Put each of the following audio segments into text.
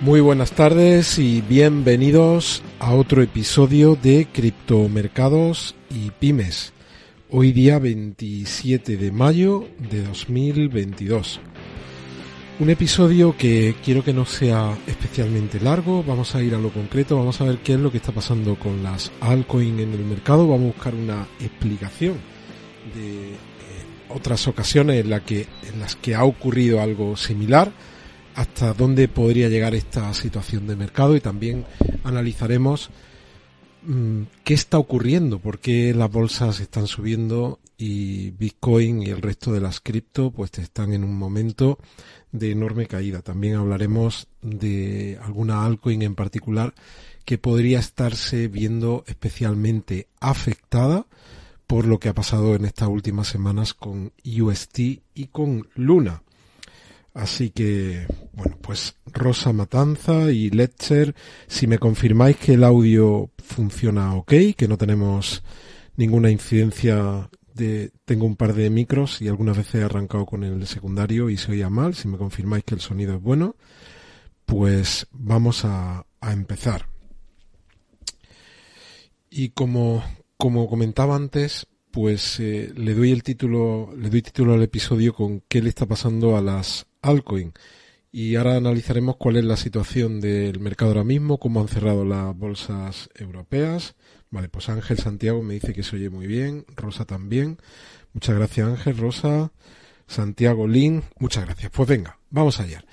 Muy buenas tardes y bienvenidos a otro episodio de Criptomercados y Pymes. Hoy día 27 de mayo de 2022. Un episodio que quiero que no sea especialmente largo, vamos a ir a lo concreto, vamos a ver qué es lo que está pasando con las altcoins en el mercado, vamos a buscar una explicación de eh, otras ocasiones en, que, en las que ha ocurrido algo similar hasta dónde podría llegar esta situación de mercado y también analizaremos mm, qué está ocurriendo, por qué las bolsas están subiendo y Bitcoin y el resto de las cripto pues están en un momento de enorme caída. También hablaremos de alguna altcoin en particular que podría estarse viendo especialmente afectada por lo que ha pasado en estas últimas semanas con UST y con Luna. Así que, bueno, pues Rosa Matanza y Letcher, si me confirmáis que el audio funciona ok, que no tenemos ninguna incidencia de, tengo un par de micros y algunas veces he arrancado con el secundario y se oía mal, si me confirmáis que el sonido es bueno, pues vamos a, empezar. Y como, como comentaba antes, pues eh, le doy el título, le doy título al episodio con qué le está pasando a las altcoin. Y ahora analizaremos cuál es la situación del mercado ahora mismo, cómo han cerrado las bolsas europeas. Vale, pues Ángel Santiago me dice que se oye muy bien, Rosa también. Muchas gracias Ángel, Rosa, Santiago Lin, muchas gracias. Pues venga, vamos allá.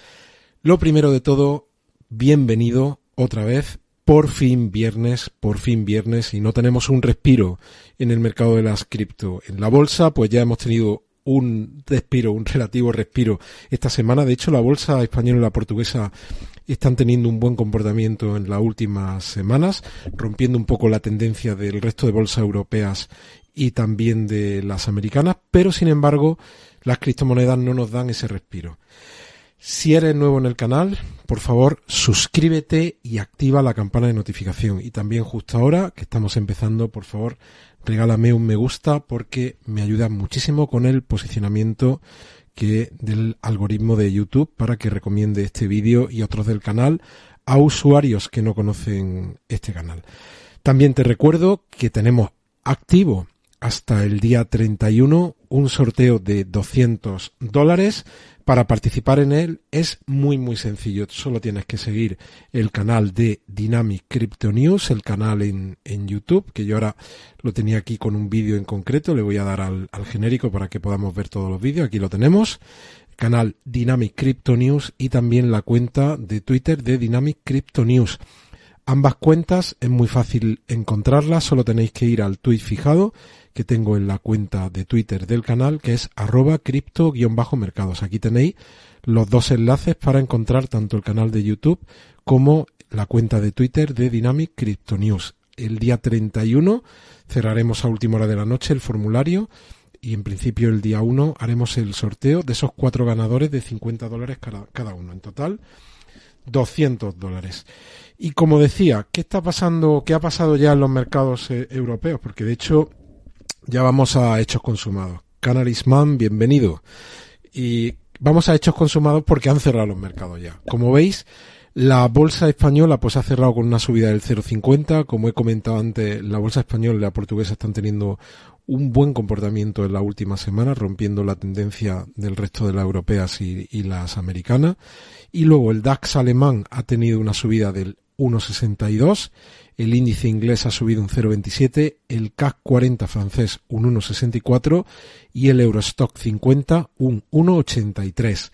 Lo primero de todo, bienvenido otra vez. Por fin viernes, por fin viernes y no tenemos un respiro en el mercado de las cripto. En la bolsa, pues ya hemos tenido un respiro, un relativo respiro esta semana. De hecho, la bolsa española y la portuguesa están teniendo un buen comportamiento en las últimas semanas, rompiendo un poco la tendencia del resto de bolsas europeas y también de las americanas, pero sin embargo, las criptomonedas no nos dan ese respiro. Si eres nuevo en el canal, por favor, suscríbete y activa la campana de notificación. Y también justo ahora que estamos empezando, por favor, regálame un me gusta porque me ayuda muchísimo con el posicionamiento que del algoritmo de YouTube para que recomiende este vídeo y otros del canal a usuarios que no conocen este canal. También te recuerdo que tenemos activo hasta el día 31 un sorteo de 200 dólares para participar en él es muy muy sencillo. Solo tienes que seguir el canal de Dynamic Crypto News, el canal en, en YouTube, que yo ahora lo tenía aquí con un vídeo en concreto. Le voy a dar al, genérico para que podamos ver todos los vídeos. Aquí lo tenemos. Canal Dynamic Crypto News y también la cuenta de Twitter de Dynamic Crypto News. Ambas cuentas es muy fácil encontrarlas, solo tenéis que ir al tweet fijado que tengo en la cuenta de Twitter del canal, que es arroba cripto-mercados. Aquí tenéis los dos enlaces para encontrar tanto el canal de YouTube como la cuenta de Twitter de Dynamic Crypto News. El día 31 cerraremos a última hora de la noche el formulario y en principio el día 1 haremos el sorteo de esos cuatro ganadores de 50 dólares cada uno. En total, 200 dólares. Y como decía, ¿qué está pasando? ¿Qué ha pasado ya en los mercados eh, europeos? Porque de hecho ya vamos a hechos consumados. Canalisman, bienvenido. Y vamos a hechos consumados porque han cerrado los mercados ya. Como veis, la bolsa española pues ha cerrado con una subida del 0,50. Como he comentado antes, la bolsa española y la portuguesa están teniendo un buen comportamiento en la última semana, rompiendo la tendencia del resto de las europeas y, y las americanas. Y luego el DAX alemán ha tenido una subida del 1,62 el índice inglés ha subido un 0,27, el CAC 40 francés un 1,64 y el Eurostock 50 un 1,83.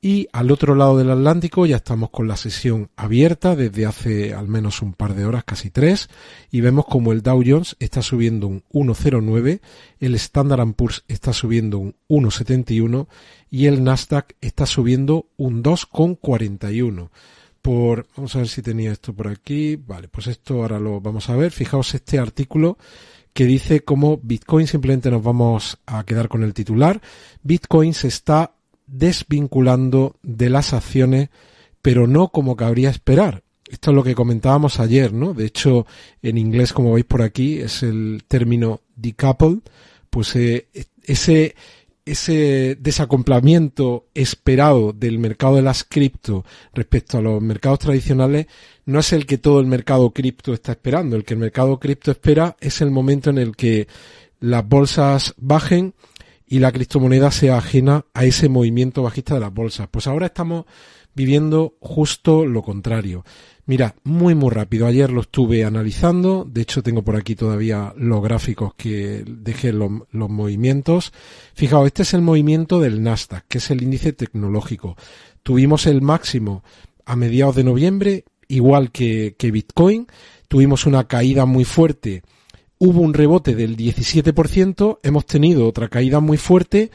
Y al otro lado del Atlántico ya estamos con la sesión abierta desde hace al menos un par de horas, casi tres, y vemos como el Dow Jones está subiendo un 1,09, el Standard Poor's está subiendo un 1,71 y el Nasdaq está subiendo un 2,41 por, vamos a ver si tenía esto por aquí, vale, pues esto ahora lo vamos a ver, fijaos este artículo que dice cómo Bitcoin simplemente nos vamos a quedar con el titular, Bitcoin se está desvinculando de las acciones, pero no como cabría esperar. Esto es lo que comentábamos ayer, ¿no? De hecho, en inglés, como veis por aquí, es el término decouple, pues eh, ese ese desacomplamiento esperado del mercado de las cripto respecto a los mercados tradicionales no es el que todo el mercado cripto está esperando. El que el mercado cripto espera es el momento en el que las bolsas bajen y la criptomoneda sea ajena a ese movimiento bajista de las bolsas. Pues ahora estamos viviendo justo lo contrario. Mira, muy muy rápido. Ayer lo estuve analizando. De hecho, tengo por aquí todavía los gráficos que dejé los, movimientos. Fijaos, este es el movimiento del Nasdaq, que es el índice tecnológico. Tuvimos el máximo a mediados de noviembre, igual que Bitcoin. Tuvimos una caída muy fuerte. Hubo un rebote del 17%. Hemos tenido otra caída muy fuerte.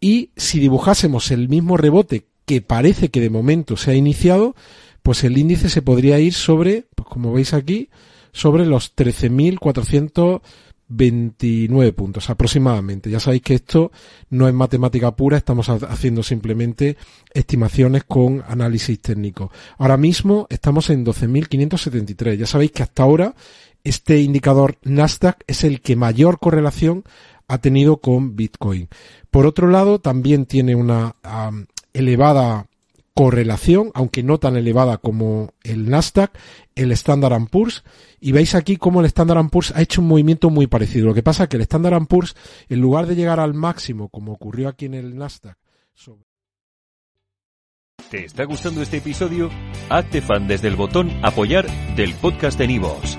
Y si dibujásemos el mismo rebote que parece que de momento se ha iniciado, pues el índice se podría ir sobre, pues como veis aquí, sobre los 13.429 puntos aproximadamente. Ya sabéis que esto no es matemática pura, estamos haciendo simplemente estimaciones con análisis técnico. Ahora mismo estamos en 12.573. Ya sabéis que hasta ahora este indicador Nasdaq es el que mayor correlación ha tenido con Bitcoin. Por otro lado, también tiene una elevada correlación, aunque no tan elevada como el Nasdaq, el Standard Poor's, y veis aquí cómo el Standard Poor's ha hecho un movimiento muy parecido. Lo que pasa es que el Standard Poor's, en lugar de llegar al máximo, como ocurrió aquí en el Nasdaq, ¿Te está gustando este episodio? Hazte fan desde el botón apoyar del podcast de Nivos.